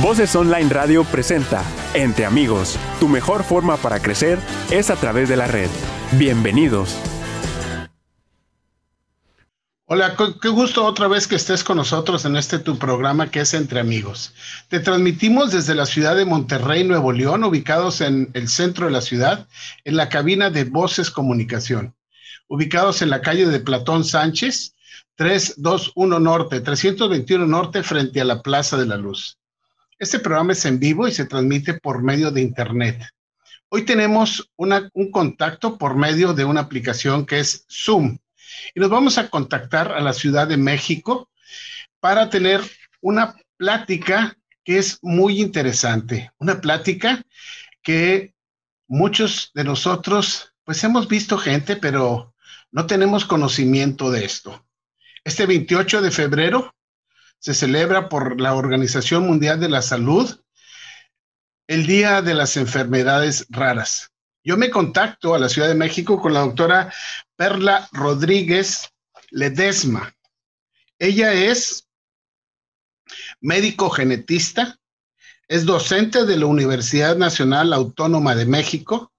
Voces Online Radio presenta Entre Amigos. Tu mejor forma para crecer es a través de la red. Bienvenidos. Hola, qué gusto otra vez que estés con nosotros en este tu programa que es Entre Amigos. Te transmitimos desde la ciudad de Monterrey, Nuevo León, ubicados en el centro de la ciudad, en la cabina de Voces Comunicación, ubicados en la calle de Platón Sánchez, 321 Norte, 321 Norte, frente a la Plaza de la Luz. Este programa es en vivo y se transmite por medio de Internet. Hoy tenemos un contacto por medio de una aplicación que es Zoom y nos vamos a contactar a la Ciudad de México para tener una plática que es muy interesante, una plática que muchos de nosotros pues hemos visto gente, pero no tenemos conocimiento de esto. Este 28 de febrero se celebra por la Organización Mundial de la Salud el Día de las Enfermedades Raras. Yo me contacto a la Ciudad de México con la doctora Perla Rodríguez Ledesma. Ella es médico genetista, es docente de la Universidad Nacional Autónoma de México,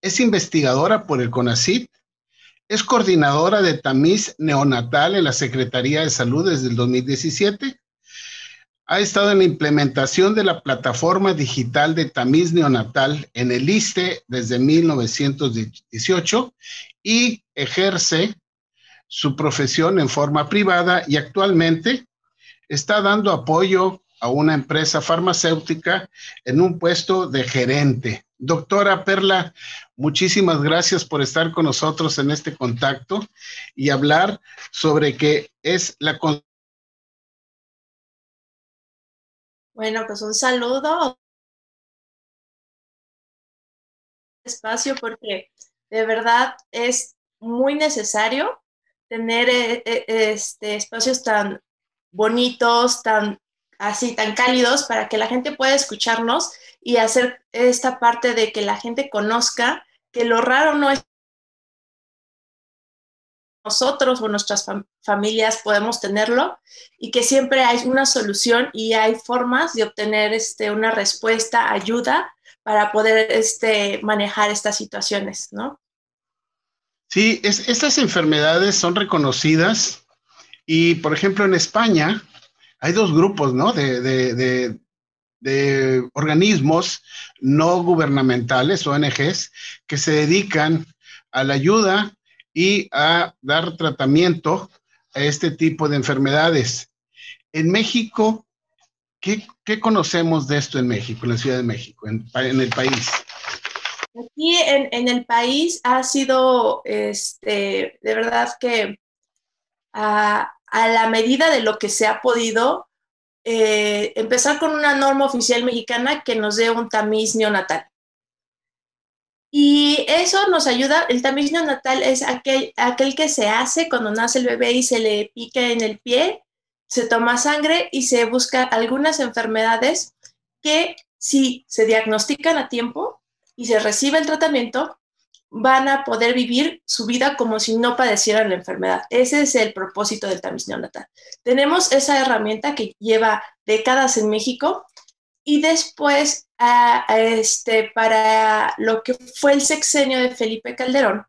es investigadora por el CONACYT es coordinadora de tamiz neonatal en la Secretaría de Salud desde el 2017. Ha estado en la implementación de la plataforma digital de tamiz neonatal en el ISTE desde 1918 y ejerce su profesión en forma privada y actualmente está dando apoyo a una empresa farmacéutica en un puesto de gerente. Doctora Perla, muchísimas gracias por estar con nosotros en este contacto y hablar sobre qué es la... Bueno, pues un saludo. Espacio porque de verdad es muy necesario tener eh, eh, este, espacios tan bonitos, tan así tan cálidos para que la gente pueda escucharnos y hacer esta parte de que la gente conozca que lo raro no es nosotros o nuestras familias podemos tenerlo y que siempre hay una solución y hay formas de obtener este, una respuesta, ayuda para poder este, manejar estas situaciones, ¿no? Sí, estas enfermedades son reconocidas y, por ejemplo, en España, hay dos grupos, ¿no? De, organismos no gubernamentales, ONGs, que se dedican a la ayuda y a dar tratamiento a este tipo de enfermedades. En México, ¿qué, conocemos de esto en México, en la Ciudad de México, en, el país? Aquí en, el país ha sido, este, de verdad que ah, a la medida de lo que se ha podido, eh, empezar con una norma oficial mexicana que nos dé un tamiz neonatal. Y eso nos ayuda, el tamiz neonatal es aquel, aquel que se hace cuando nace el bebé y se le pica en el pie, se toma sangre y se busca algunas enfermedades que si se diagnostican a tiempo y se recibe el tratamiento, van a poder vivir su vida como si no padecieran la enfermedad. Ese es el propósito del tamiz neonatal. Tenemos esa herramienta que lleva décadas en México y después, este, para lo que fue el sexenio de Felipe Calderón,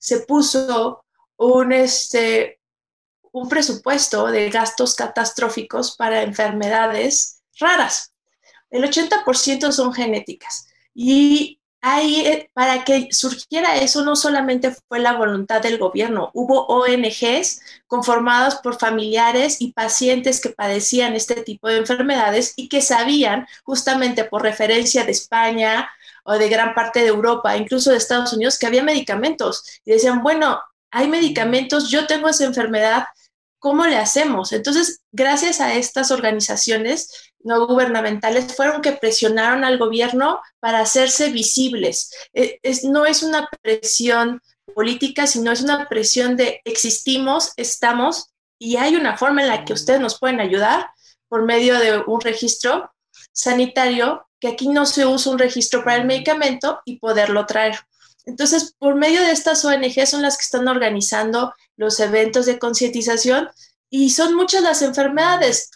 se puso un, este, un presupuesto de gastos catastróficos para enfermedades raras. El 80% son genéticas y ahí eh, para que surgiera eso no solamente fue la voluntad del gobierno, hubo ONGs conformadas por familiares y pacientes que padecían este tipo de enfermedades y que sabían justamente por referencia de España o de gran parte de Europa, incluso de Estados Unidos, que había medicamentos y decían, bueno, hay medicamentos, yo tengo esa enfermedad, ¿cómo le hacemos? Entonces, gracias a estas organizaciones, no gubernamentales fueron que presionaron al gobierno para hacerse visibles. E, es, no es una presión política, sino es una presión de existimos, estamos y hay una forma en la que ustedes nos pueden ayudar por medio de un registro sanitario, que aquí no se usa un registro para el medicamento y poderlo traer. Entonces, por medio de estas ONG son las que están organizando los eventos de concientización y son muchas las enfermedades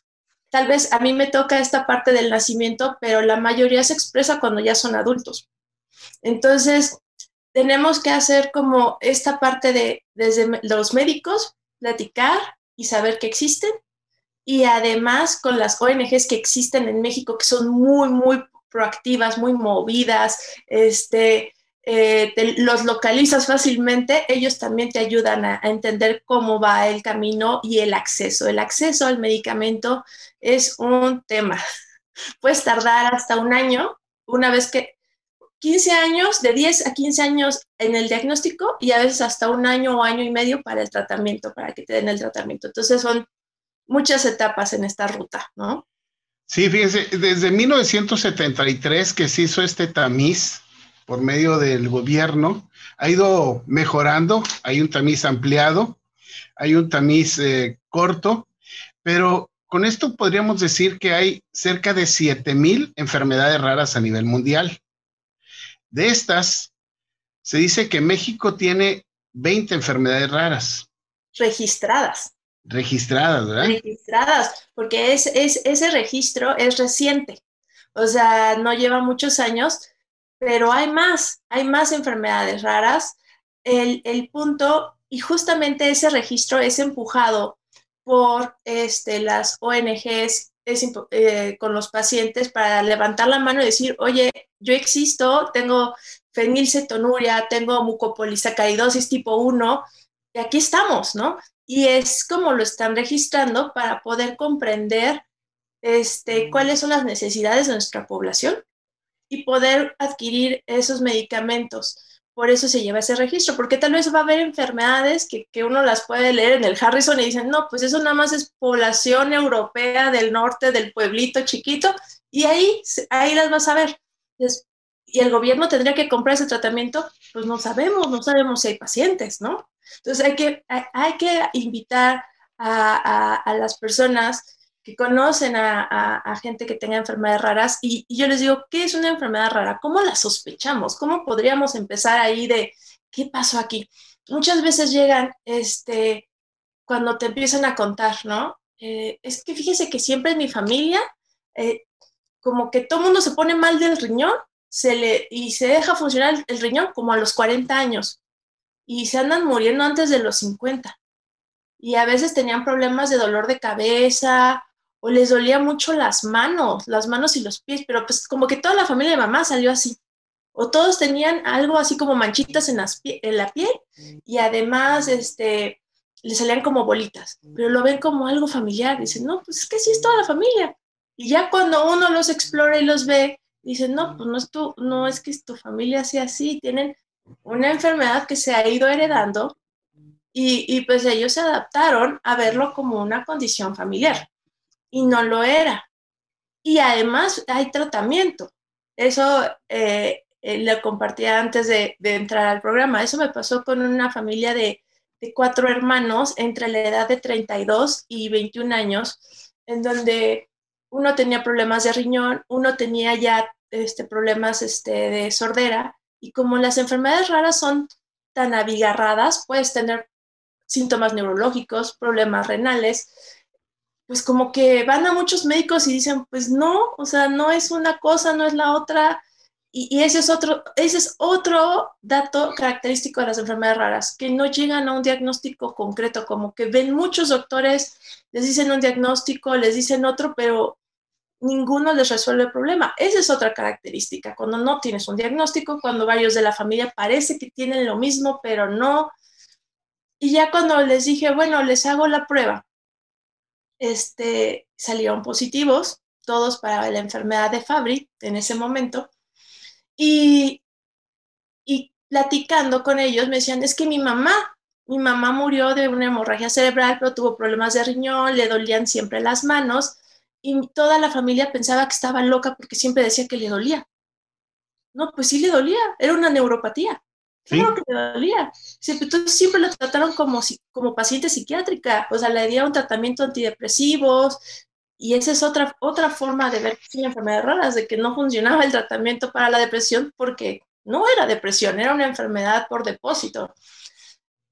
tal vez a mí me toca esta parte del nacimiento, pero la mayoría se expresa cuando ya son adultos. Entonces, tenemos que hacer como esta parte de, desde los médicos, platicar y saber que existen. Y además con las ONGs que existen en México, que son muy, muy proactivas, muy movidas, este, eh, los localizas fácilmente, ellos también te ayudan a, entender cómo va el camino y el acceso. El acceso al medicamento es un tema. Puedes tardar hasta un año, una vez que 15 años, de 10 a 15 años en el diagnóstico y a veces hasta un año o año y medio para el tratamiento, para que te den el tratamiento. Entonces son muchas etapas en esta ruta, ¿no? Sí, fíjense, desde 1973 que se hizo este tamiz, por medio del gobierno, ha ido mejorando, hay un tamiz ampliado, hay un tamiz eh, corto, pero con esto podríamos decir que hay cerca de 7.000 enfermedades raras a nivel mundial. De estas, se dice que México tiene 20 enfermedades raras. Registradas. Registradas, ¿verdad? Registradas, porque es, ese registro es reciente. O sea, no lleva muchos años, pero hay más, hay más enfermedades raras. El, punto, y justamente ese registro es empujado por este, las ONGs eh, con los pacientes para levantar la mano y decir, oye, yo existo, tengo fenilcetonuria, tengo mucopolisacaridosis tipo 1, y aquí estamos, ¿no? Y es como lo están registrando para poder comprender este, cuáles son las necesidades de nuestra población y poder adquirir esos medicamentos. Por eso se lleva ese registro, porque tal vez va a haber enfermedades que, que, uno las puede leer en el Harrison y dicen, no, pues eso nada más es población europea del norte, del pueblito chiquito, y ahí, ahí las vas a ver. y el gobierno tendría que comprar ese tratamiento, pues no sabemos, no sabemos si hay pacientes, ¿no? Entonces hay que, hay, que invitar a, a, a las personas que conocen a, gente que tenga enfermedades raras y, yo les digo, ¿qué es una enfermedad rara? ¿Cómo la sospechamos? ¿Cómo podríamos empezar ahí de qué pasó aquí? Muchas veces llegan, este, cuando te empiezan a contar, ¿no? Eh, es que fíjese que siempre en mi familia, eh, como que todo mundo se pone mal del riñón se le, y se deja funcionar el riñón como a los 40 años y se andan muriendo antes de los 50. Y a veces tenían problemas de dolor de cabeza o les dolía mucho las manos, las manos y los pies, pero pues como que toda la familia de mamá salió así. O todos tenían algo así como manchitas en, en la piel y además este, le salían como bolitas, pero lo ven como algo familiar. Dicen, no, pues es que sí es toda la familia. Y ya cuando uno los explora y los ve, dicen, no, pues no es, tu, no es que tu familia sea así, tienen una enfermedad que se ha ido heredando y, y pues ellos se adaptaron a verlo como una condición familiar y no lo era. Y además hay tratamiento. Eso eh, eh, lo compartía antes de, entrar al programa. Eso me pasó con una familia de, cuatro hermanos entre la edad de 32 y 21 años, en donde uno tenía problemas de riñón, uno tenía ya este, problemas este, de sordera, y como las enfermedades raras son tan abigarradas, puedes tener síntomas neurológicos, problemas renales, pues como que van a muchos médicos y dicen, pues no, o sea, no es una cosa, no es la otra. Y, ese, es otro, ese es otro dato característico de las enfermedades raras, que no llegan a un diagnóstico concreto, como que ven muchos doctores, les dicen un diagnóstico, les dicen otro, pero ninguno les resuelve el problema. Esa es otra característica, cuando no tienes un diagnóstico, cuando varios de la familia parece que tienen lo mismo, pero no. Y ya cuando les dije, bueno, les hago la prueba, este, salieron positivos, todos para la enfermedad de Fabry en ese momento. Y, y platicando con ellos me decían, es que mi mamá, mi mamá murió de una hemorragia cerebral, pero tuvo problemas de riñón, le dolían siempre las manos y toda la familia pensaba que estaba loca porque siempre decía que le dolía. No, pues sí le dolía, era una neuropatía. Claro que le dolía. Entonces siempre lo trataron como, como paciente psiquiátrica, o sea, le dieron tratamiento antidepresivos, y esa es otra, otra forma de ver enfermedades raras, de que no funcionaba el tratamiento para la depresión porque no era depresión, era una enfermedad por depósito.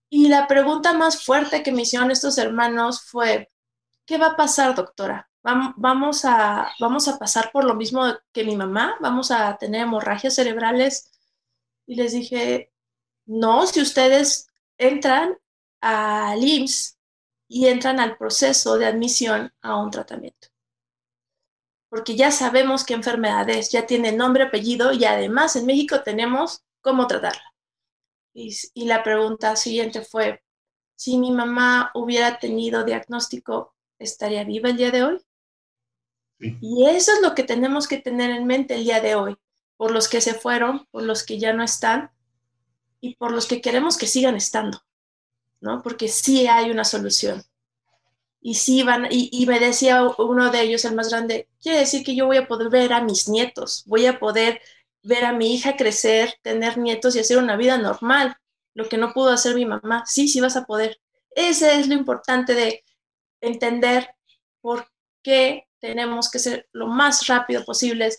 Y la pregunta más fuerte que me hicieron estos hermanos fue, ¿qué va a pasar, doctora? vamos a, vamos a pasar por lo mismo que mi mamá, vamos a tener hemorragias cerebrales. Y les dije, no, si ustedes entran al IMSS y entran al proceso de admisión a un tratamiento. Porque ya sabemos qué enfermedad es, ya tiene nombre, apellido y además en México tenemos cómo tratarla. Y, y la pregunta siguiente fue, si mi mamá hubiera tenido diagnóstico, ¿estaría viva el día de hoy? Y eso es lo que tenemos que tener en mente el día de hoy, por los que se fueron, por los que ya no están y por los que queremos que sigan estando, ¿no? Porque sí hay una solución. Y sí van, y, me decía uno de ellos, el más grande, quiere decir que yo voy a poder ver a mis nietos, voy a poder ver a mi hija crecer, tener nietos y hacer una vida normal, lo que no pudo hacer mi mamá. Sí, sí vas a poder. Ese es lo importante de entender por qué tenemos que ser lo más rápido posible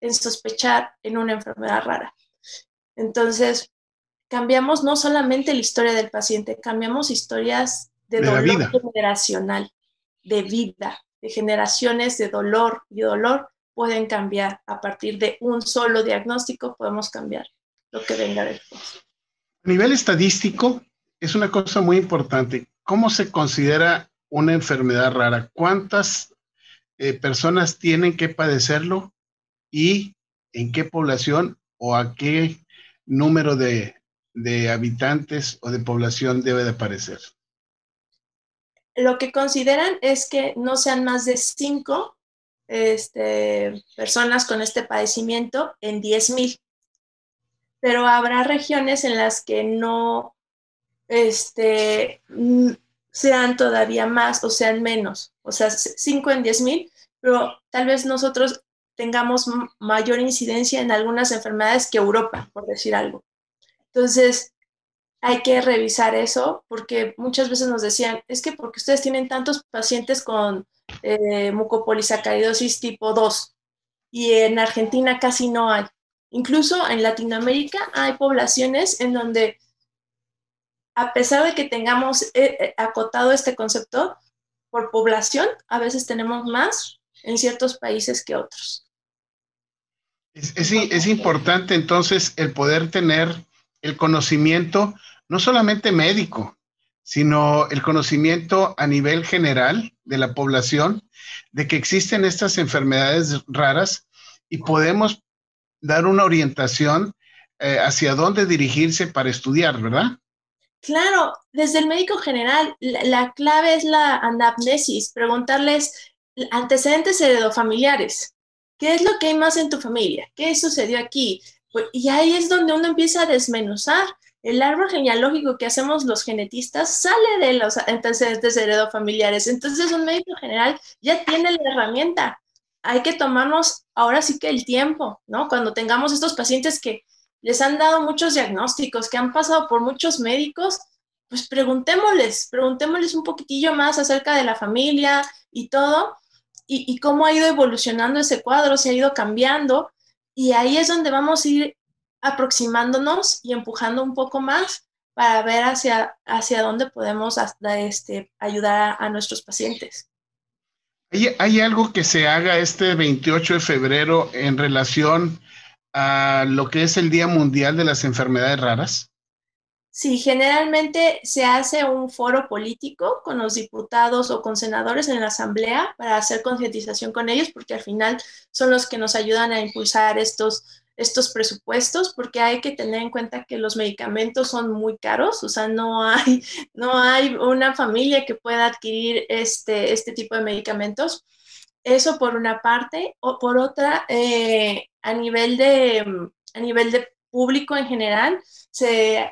en sospechar en una enfermedad rara. Entonces, cambiamos no solamente la historia del paciente, cambiamos historias de, dolor generacional, de vida, de generaciones de dolor y dolor pueden cambiar. A partir de un solo diagnóstico podemos cambiar lo que venga después. A nivel estadístico, es una cosa muy importante. ¿Cómo se considera una enfermedad rara? ¿Cuántas eh, personas tienen que padecerlo y en qué población o a qué número de, habitantes o de población debe de aparecer? Lo que consideran es que no sean más de cinco este, personas con este padecimiento en 10.000. Pero habrá regiones en las que no este, sean todavía más o sean menos, o sea, 5 en 10 mil, pero tal vez nosotros tengamos mayor incidencia en algunas enfermedades que Europa, por decir algo. Entonces, hay que revisar eso porque muchas veces nos decían, es que porque ustedes tienen tantos pacientes con eh, mucopolisacaridosis tipo 2 y en Argentina casi no hay. Incluso en Latinoamérica hay poblaciones en donde a pesar de que tengamos eh, eh, acotado este concepto por población, a veces tenemos más en ciertos países que otros. Es, importante entonces el poder tener el conocimiento, no solamente médico, sino el conocimiento a nivel general de la población de que existen estas enfermedades raras y podemos dar una orientación eh, hacia dónde dirigirse para estudiar, ¿verdad? Claro, desde el médico general, la, clave es la anamnesis, preguntarles antecedentes heredofamiliares. ¿Qué es lo que hay más en tu familia? ¿Qué sucedió aquí? Pues, y ahí es donde uno empieza a desmenuzar. El árbol genealógico que hacemos los genetistas sale de los antecedentes heredofamiliares. Entonces, un médico general ya tiene la herramienta. Hay que tomarnos ahora sí que el tiempo, ¿no? Cuando tengamos estos pacientes que les han dado muchos diagnósticos, que han pasado por muchos médicos, pues preguntémosles, preguntémosles un poquitillo más acerca de la familia y todo, y, cómo ha ido evolucionando ese cuadro, se ha ido cambiando, y ahí es donde vamos a ir aproximándonos y empujando un poco más para ver hacia, hacia dónde podemos este, ayudar a, nuestros pacientes. ¿Hay, ¿Hay, algo que se haga este 28 de febrero en relación a lo que es el Día Mundial de las Enfermedades Raras? Sí, generalmente se hace un foro político con los diputados o con senadores en la asamblea para hacer concientización con ellos, porque al final son los que nos ayudan a impulsar estos, estos presupuestos, porque hay que tener en cuenta que los medicamentos son muy caros, o sea, no hay, no hay una familia que pueda adquirir este, este tipo de medicamentos. Eso por una parte, o por otra, eh, a nivel de, a nivel de público en general, se,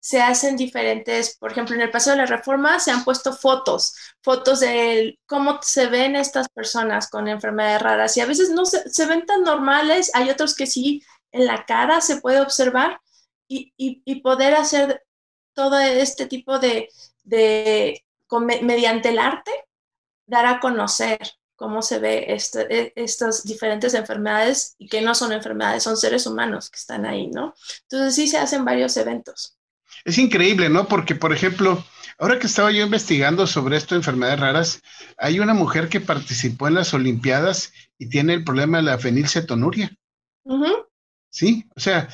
se hacen diferentes, por ejemplo, en el paso de la reforma se han puesto fotos, fotos de cómo se ven estas personas con enfermedades raras y a veces no se, ven tan normales, hay otros que sí en la cara se puede observar y, y, y poder hacer todo este tipo de, de mediante el arte, dar a conocer cómo se ve este, e, estas diferentes enfermedades y que no son enfermedades, son seres humanos que están ahí, ¿no? Entonces sí se hacen varios eventos. Es increíble, ¿no? Porque, por ejemplo, ahora que estaba yo investigando sobre esto, enfermedades raras, hay una mujer que participó en las Olimpiadas y tiene el problema de la fenilcetonuria. Sí, o sea,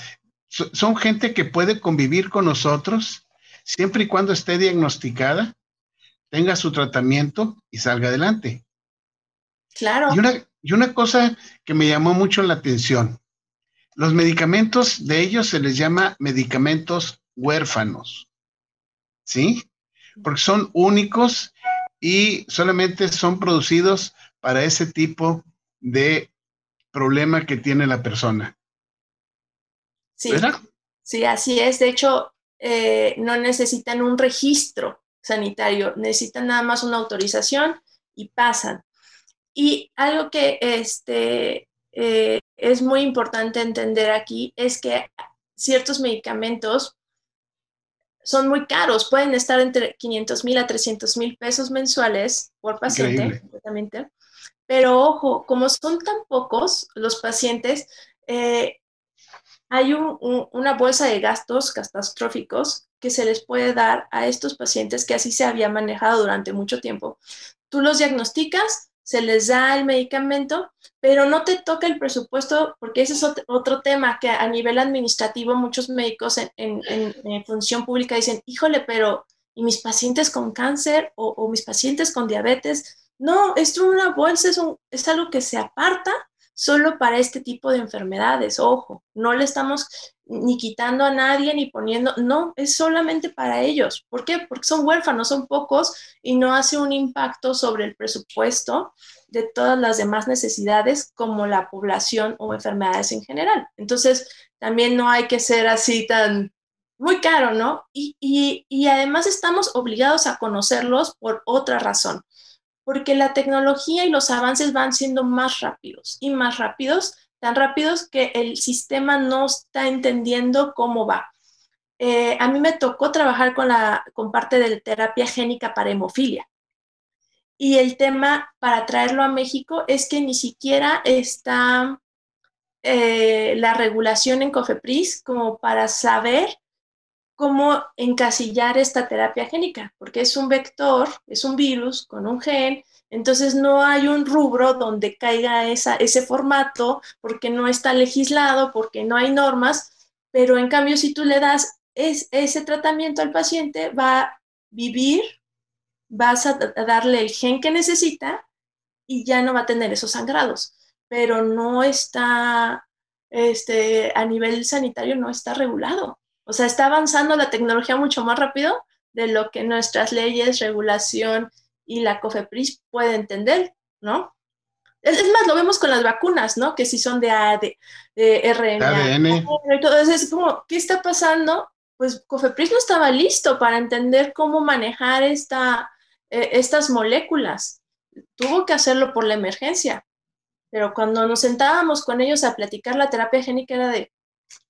son gente que puede convivir con nosotros siempre y cuando esté diagnosticada, tenga su tratamiento y salga adelante. Claro. Y una, y una cosa que me llamó mucho la atención, los medicamentos de ellos se les llama medicamentos huérfanos, ¿sí? Porque son únicos y solamente son producidos para ese tipo de problema que tiene la persona. Sí, sí, así es. De hecho, eh, no necesitan un registro sanitario, necesitan nada más una autorización y pasan. Y algo que este, eh, es muy importante entender aquí es que ciertos medicamentos son muy caros, pueden estar entre 500 mil a 300 mil pesos mensuales por paciente, pero ojo, como son tan pocos los pacientes, eh, hay una bolsa de gastos catastróficos que se les puede dar a estos pacientes que así se había manejado durante mucho tiempo. Tú los diagnosticas, se les da el medicamento, pero no te toca el presupuesto porque ese es otro, tema que a nivel administrativo muchos médicos en, función pública dicen, híjole, pero ¿y mis pacientes con cáncer o, mis pacientes con diabetes? No, es una bolsa, es, es algo que se aparta solo para este tipo de enfermedades, ojo, no le estamos ni quitando a nadie ni poniendo, no, es solamente para ellos. ¿Por qué? Porque son huérfanos, son pocos y no hace un impacto sobre el presupuesto de todas las demás necesidades como la población o enfermedades en general. Entonces, también no hay que ser así tan muy caro, ¿no? Y, y además estamos obligados a conocerlos por otra razón porque la tecnología y los avances van siendo más rápidos y más rápidos, tan rápidos que el sistema no está entendiendo cómo va. Eh, a mí me tocó trabajar con, la, con parte de terapia génica para hemofilia. Y el tema para traerlo a México es que ni siquiera está eh, la regulación en COFEPRIS como para saber cómo encasillar esta terapia génica, porque es un vector, es un virus con un gen, entonces no hay un rubro donde caiga ese formato, porque no está legislado, porque no hay normas, pero en cambio si tú le das ese tratamiento al paciente, va a vivir, vas a, darle el gen que necesita y ya no va a tener esos sangrados, pero no está, este, a nivel sanitario no está regulado. O sea, está avanzando la tecnología mucho más rápido de lo que nuestras leyes, regulación y la COFEPRIS puede entender, ¿no? Es, más, lo vemos con las vacunas, ¿no? Que si son de, AD, de RNA. Entonces, es como, ¿qué está pasando? Pues COFEPRIS no estaba listo para entender cómo manejar esta, eh, estas moléculas. Tuvo que hacerlo por la emergencia. Pero cuando nos sentábamos con ellos a platicar la terapia génica era de,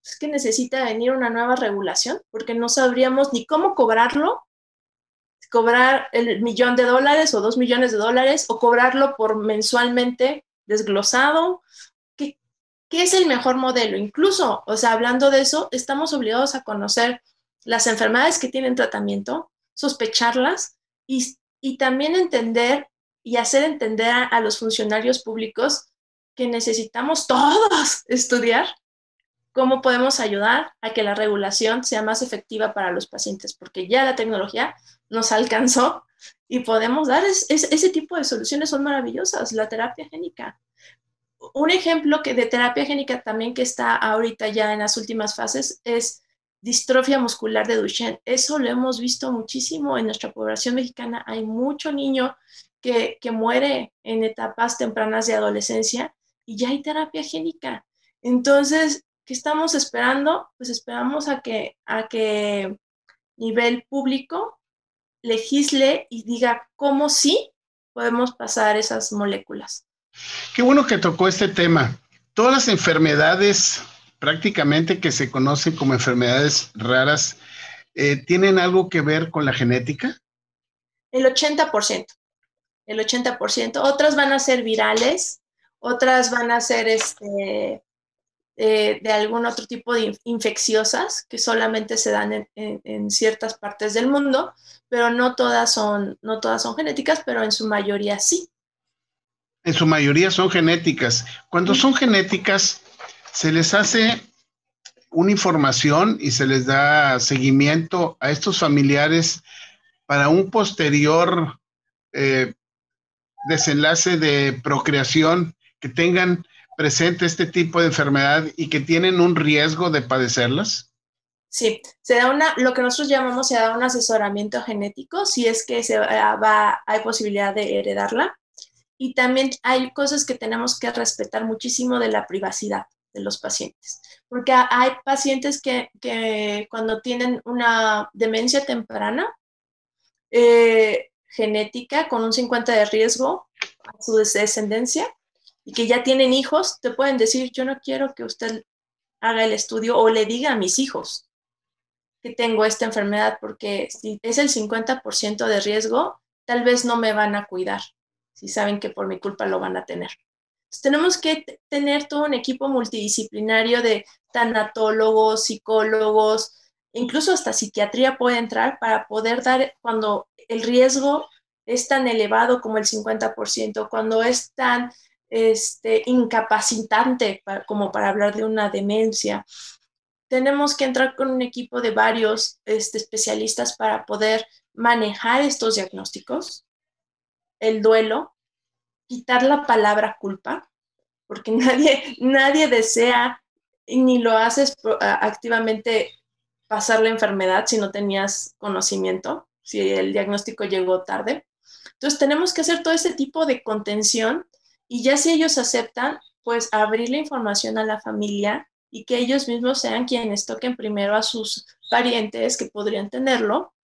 es que necesita venir una nueva regulación porque no sabríamos ni cómo cobrarlo, cobrar el millón de dólares o dos millones de dólares o cobrarlo por mensualmente desglosado. ¿Qué, ¿Qué es el mejor modelo? Incluso, o sea, hablando de eso, estamos obligados a conocer las enfermedades que tienen tratamiento, sospecharlas y también entender y hacer entender a los funcionarios públicos que necesitamos todos estudiar cómo podemos ayudar a que la regulación sea más efectiva para los pacientes, porque ya la tecnología nos alcanzó y podemos dar ese tipo de soluciones, son maravillosas, la terapia génica. Un ejemplo que de terapia génica también que está ahorita ya en las últimas fases es distrofia muscular de Duchenne. Eso lo hemos visto muchísimo en nuestra población mexicana. Hay mucho niño que, que muere en etapas tempranas de adolescencia y ya hay terapia génica. Entonces, ¿Qué estamos esperando? Pues esperamos a que, a que nivel público legisle y diga cómo sí podemos pasar esas moléculas. Qué bueno que tocó este tema. Todas las enfermedades prácticamente que se conocen como enfermedades raras, eh, ¿tienen algo que ver con la genética? El 80%. El 80%. Otras van a ser virales, otras van a ser este, eh, de algún otro tipo de infecciosas que solamente se dan en, ciertas partes del mundo, pero no todas, son, no todas son genéticas, pero en su mayoría sí. En su mayoría son genéticas. Cuando son genéticas, se les hace una información y se les da seguimiento a estos familiares para un posterior eh, desenlace de procreación que tengan presente este tipo de enfermedad y que tienen un riesgo de padecerlas? Sí, se da una, lo que nosotros llamamos, se da un asesoramiento genético, si es que se va, hay posibilidad de heredarla. Y también hay cosas que tenemos que respetar muchísimo de la privacidad de los pacientes, porque hay pacientes que, que cuando tienen una demencia temprana, eh, genética con un 50 de riesgo a su descendencia y que ya tienen hijos, te pueden decir, yo no quiero que usted haga el estudio o le diga a mis hijos que tengo esta enfermedad porque si es el 50% de riesgo, tal vez no me van a cuidar si saben que por mi culpa lo van a tener. tenemos que tener todo un equipo multidisciplinario de tanatólogos, psicólogos, incluso hasta psiquiatría puede entrar para poder dar cuando el riesgo es tan elevado como el 50%, cuando es tan este, incapacitante como para hablar de una demencia. Tenemos que entrar con un equipo de varios este, especialistas para poder manejar estos diagnósticos, el duelo, quitar la palabra culpa, porque nadie, nadie desea ni lo haces activamente pasar la enfermedad si no tenías conocimiento, si el diagnóstico llegó tarde. Entonces tenemos que hacer todo ese tipo de contención y ya si ellos aceptan, pues abrir la información a la familia y que ellos mismos sean quienes toquen primero a sus parientes que podrían tenerlo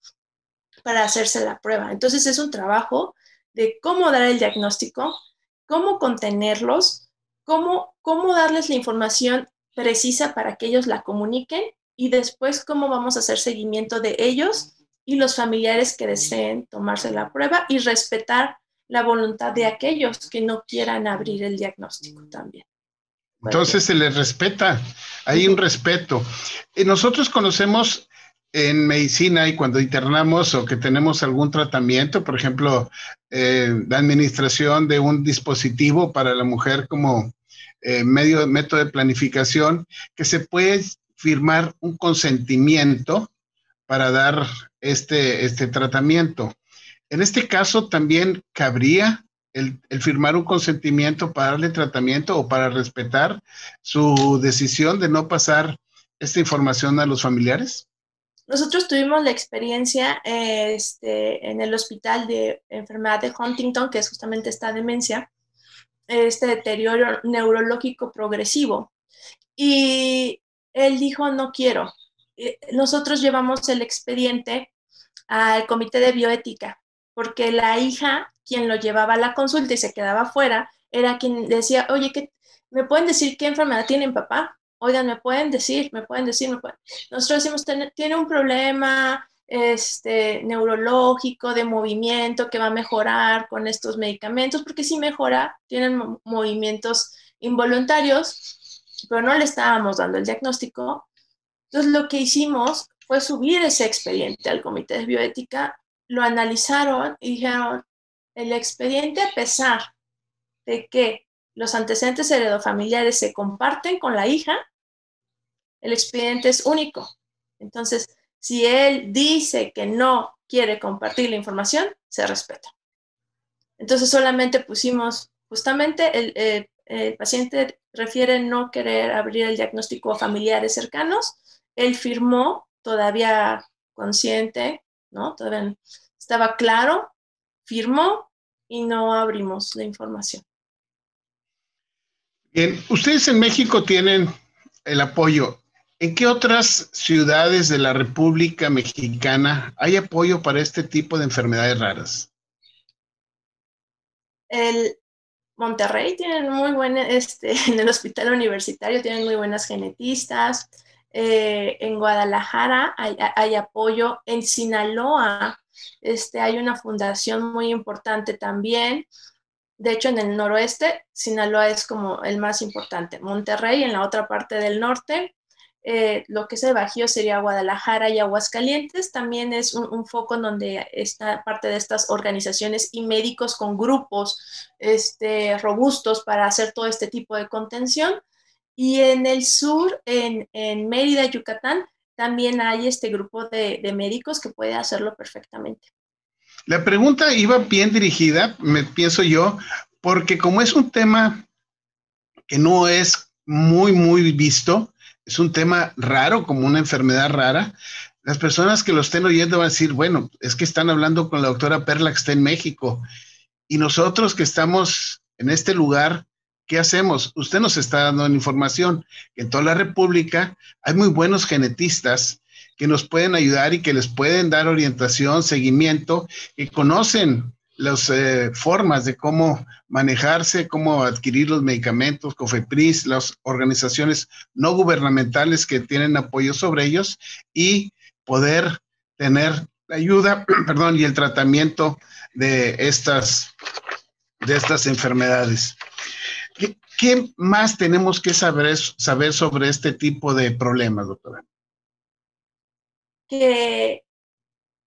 para hacerse la prueba. Entonces es un trabajo de cómo dar el diagnóstico, cómo contenerlos, cómo, cómo darles la información precisa para que ellos la comuniquen y después cómo vamos a hacer seguimiento de ellos y los familiares que deseen tomarse la prueba y respetar la voluntad de aquellos que no quieran abrir el diagnóstico también. Entonces se les respeta, hay un respeto. Y nosotros conocemos en medicina y cuando internamos o que tenemos algún tratamiento, por ejemplo, eh, la administración de un dispositivo para la mujer como eh, medio método de planificación, que se puede firmar un consentimiento para dar este, este tratamiento. En este caso también cabría el, firmar un consentimiento para darle tratamiento o para respetar su decisión de no pasar esta información a los familiares. Nosotros tuvimos la experiencia este, en el hospital de enfermedad de Huntington, que es justamente esta demencia, este deterioro neurológico progresivo. Y él dijo, no quiero. Eh, nosotros llevamos el expediente al comité de bioética, porque la hija, quien lo llevaba a la consulta y se quedaba fuera, era quien decía, oye, ¿qué, ¿me pueden decir qué enfermedad tiene papá? Oigan, ¿me pueden decir? ¿Me pueden decir? ¿Me pueden? Nosotros decimos, tiene un problema este, neurológico, de movimiento, que va a mejorar con estos medicamentos, porque si mejora, tienen movimientos involuntarios, pero no le estábamos dando el diagnóstico. Entonces lo que hicimos fue subir ese expediente al comité de bioética, lo analizaron y dijeron, el expediente a pesar de que los antecedentes heredofamiliares se comparten con la hija, el expediente es único. Entonces, si él dice que no quiere compartir la información, se respeta. Entonces solamente pusimos justamente el, eh, paciente refiere no querer abrir el diagnóstico a familiares cercanos. Él firmó, todavía consciente, ¿no? Todavía estaba claro, firmó y no abrimos la información. Bien, ustedes en México tienen el apoyo. ¿En qué otras ciudades de la República Mexicana hay apoyo para este tipo de enfermedades raras? El, Monterrey tienen muy buenas, este, en el hospital universitario tienen muy buenas genetistas. Eh, en Guadalajara hay, apoyo. En Sinaloa este, hay una fundación muy importante también. De hecho, en el noroeste, Sinaloa es como el más importante. Monterrey, en la otra parte del norte, eh, lo que es el Bajío sería Guadalajara y Aguascalientes. También es un, foco en donde está parte de estas organizaciones y médicos con grupos este, robustos para hacer todo este tipo de contención. Y en el sur, en, en Mérida, Yucatán, también hay este grupo de, de médicos que puede hacerlo perfectamente. La pregunta iba bien dirigida, me pienso yo, porque como es un tema que no es muy, muy visto, es un tema raro, como una enfermedad rara, las personas que lo estén oyendo van a decir, bueno, es que están hablando con la doctora Perla que está en México. Y nosotros que estamos en este lugar, ¿qué hacemos? Usted nos está dando información que en toda la República hay muy buenos genetistas que nos pueden ayudar y que les pueden dar orientación, seguimiento, y conocen las eh, formas de cómo manejarse, cómo adquirir los medicamentos, COFEPRIS, las organizaciones no gubernamentales que tienen apoyo sobre ellos y poder tener la ayuda, perdón, y el tratamiento de estas, de estas enfermedades. ¿Qué, ¿Qué, más tenemos que saber, sobre este tipo de problemas, doctora? Que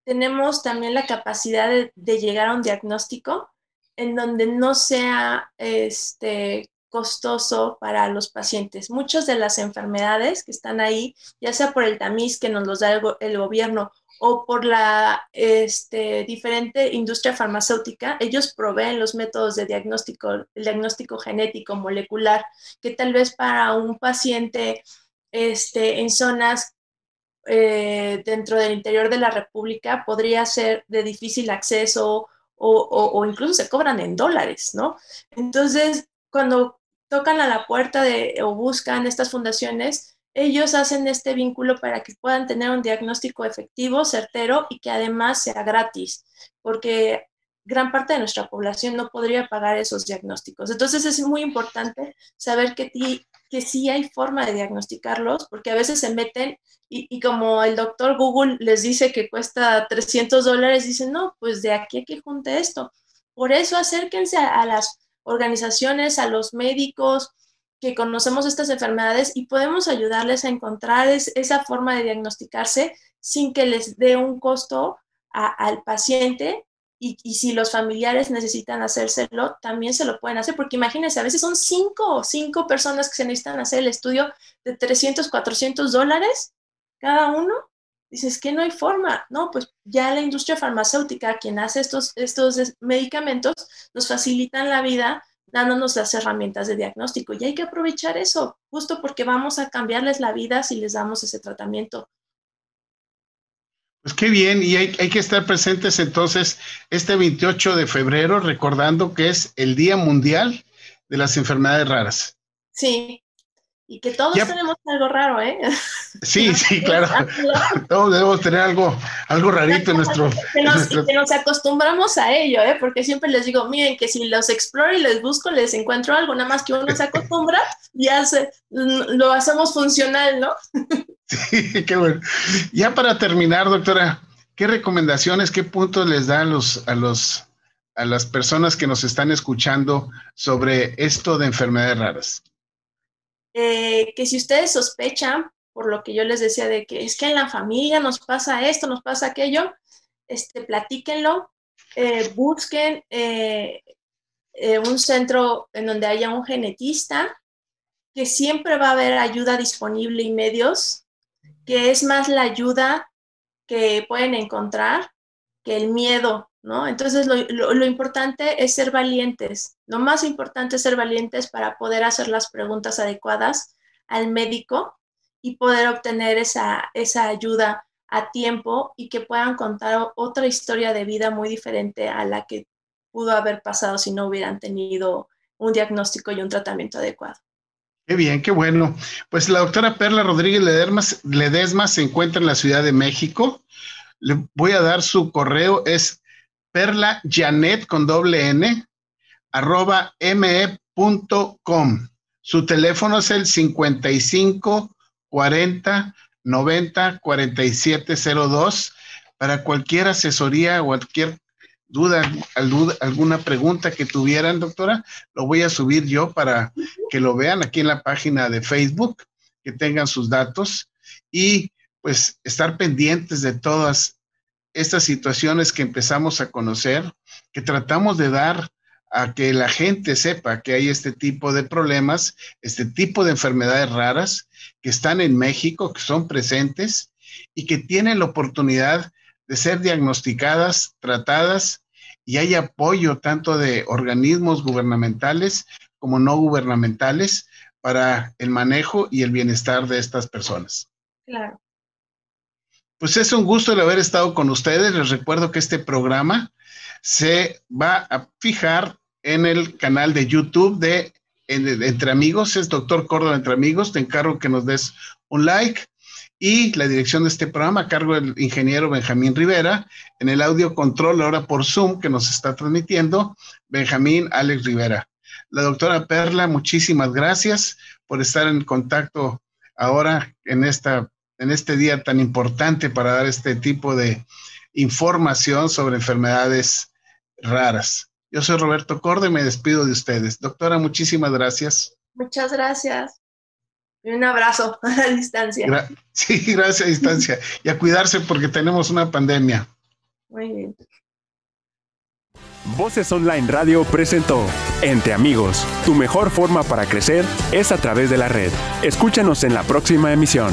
tenemos también la capacidad de, llegar a un diagnóstico en donde no sea este, costoso para los pacientes. Muchas de las enfermedades que están ahí, ya sea por el tamiz que nos los da el, gobierno o por la este, diferente industria farmacéutica, ellos proveen los métodos de diagnóstico, el diagnóstico genético, molecular, que tal vez para un paciente este, en zonas eh, dentro del interior de la República podría ser de difícil acceso o, incluso se cobran en dólares, ¿no? Entonces, cuando tocan a la puerta de, o buscan estas fundaciones, ellos hacen este vínculo para que puedan tener un diagnóstico efectivo, certero y que además sea gratis, porque gran parte de nuestra población no podría pagar esos diagnósticos. Entonces es muy importante saber que, sí hay forma de diagnosticarlos, porque a veces se meten y, como el doctor Google les dice que cuesta 300 dólares, dicen, no, pues de aquí a que junte esto. Por eso acérquense a, las organizaciones, a los médicos que conocemos estas enfermedades y podemos ayudarles a encontrar esa forma de diagnosticarse sin que les dé un costo al paciente y, y, si los familiares necesitan hacérselo, también se lo pueden hacer, porque imagínense, a veces son cinco, cinco personas que se necesitan hacer el estudio de 300, 400 dólares cada uno, dices que no hay forma, ¿no? Pues ya la industria farmacéutica, quien hace estos, estos medicamentos, nos facilitan la vida dándonos las herramientas de diagnóstico y hay que aprovechar eso, justo porque vamos a cambiarles la vida si les damos ese tratamiento. Pues qué bien, y hay, hay, que estar presentes entonces este 28 de febrero, recordando que es el Día Mundial de las Enfermedades Raras. Sí, y que todos tenemos algo raro, ¿eh? Sí, sí, claro. todos debemos tener algo, algo rarito en nuestro... Que nos, que nos acostumbramos a ello, ¿eh? Porque siempre les digo, miren, que si los exploro y les busco, les encuentro algo, nada más que uno se acostumbra, ya se, lo hacemos funcional, ¿no? Sí, qué bueno. Ya para terminar, doctora, ¿qué recomendaciones, qué puntos les da a los, a los, a las personas que nos están escuchando sobre esto de enfermedades raras? Eh, que si ustedes sospechan, por lo que yo les decía, de que es que en la familia nos pasa esto, nos pasa aquello, este, platíquenlo, eh, busquen eh, un centro en donde haya un genetista, que siempre va a haber ayuda disponible y medios, que es más la ayuda que pueden encontrar que el miedo ¿no? Entonces lo, importante es ser valientes. Lo más importante es ser valientes para poder hacer las preguntas adecuadas al médico y poder obtener esa, esa ayuda a tiempo y que puedan contar otra historia de vida muy diferente a la que pudo haber pasado si no hubieran tenido un diagnóstico y un tratamiento adecuado. Qué bien, qué bueno. Pues la doctora Perla Rodríguez Ledesma se encuentra en la Ciudad de México. Le voy a dar su correo, es Perla Janet con doble N, arroba me.com. Su teléfono es el 55 40 90 47 02 para cualquier asesoría o cualquier duda, alguna pregunta que tuvieran, doctora, lo voy a subir yo para que lo vean aquí en la página de Facebook, que tengan sus datos y pues estar pendientes de todas estas situaciones que empezamos a conocer, que tratamos de dar a que la gente sepa que hay este tipo de problemas, este tipo de enfermedades raras que están en México, que son presentes y que tienen la oportunidad de ser diagnosticadas, tratadas y hay apoyo tanto de organismos gubernamentales como no gubernamentales para el manejo y el bienestar de estas personas. Claro. Pues es un gusto el haber estado con ustedes. Les recuerdo que este programa se va a fijar en el canal de YouTube de, Entre Amigos. Es Doctor Córdoba Entre Amigos. Te encargo que nos des un like y la dirección de este programa a cargo del ingeniero Benjamín Rivera. En el audio control ahora por Zoom que nos está transmitiendo, Benjamín Alex Rivera. La doctora Perla, muchísimas gracias por estar en contacto ahora en esta en este día tan importante para dar este tipo de información sobre enfermedades raras. Yo soy Roberto Corde y me despido de ustedes. Doctora, muchísimas gracias. Muchas gracias. Y un abrazo a la distancia. sí, gracias a distancia. y a cuidarse porque tenemos una pandemia. Muy bien. Voces Online Radio presentó Entre Amigos. Tu mejor forma para crecer es a través de la red. Escúchanos en la próxima emisión.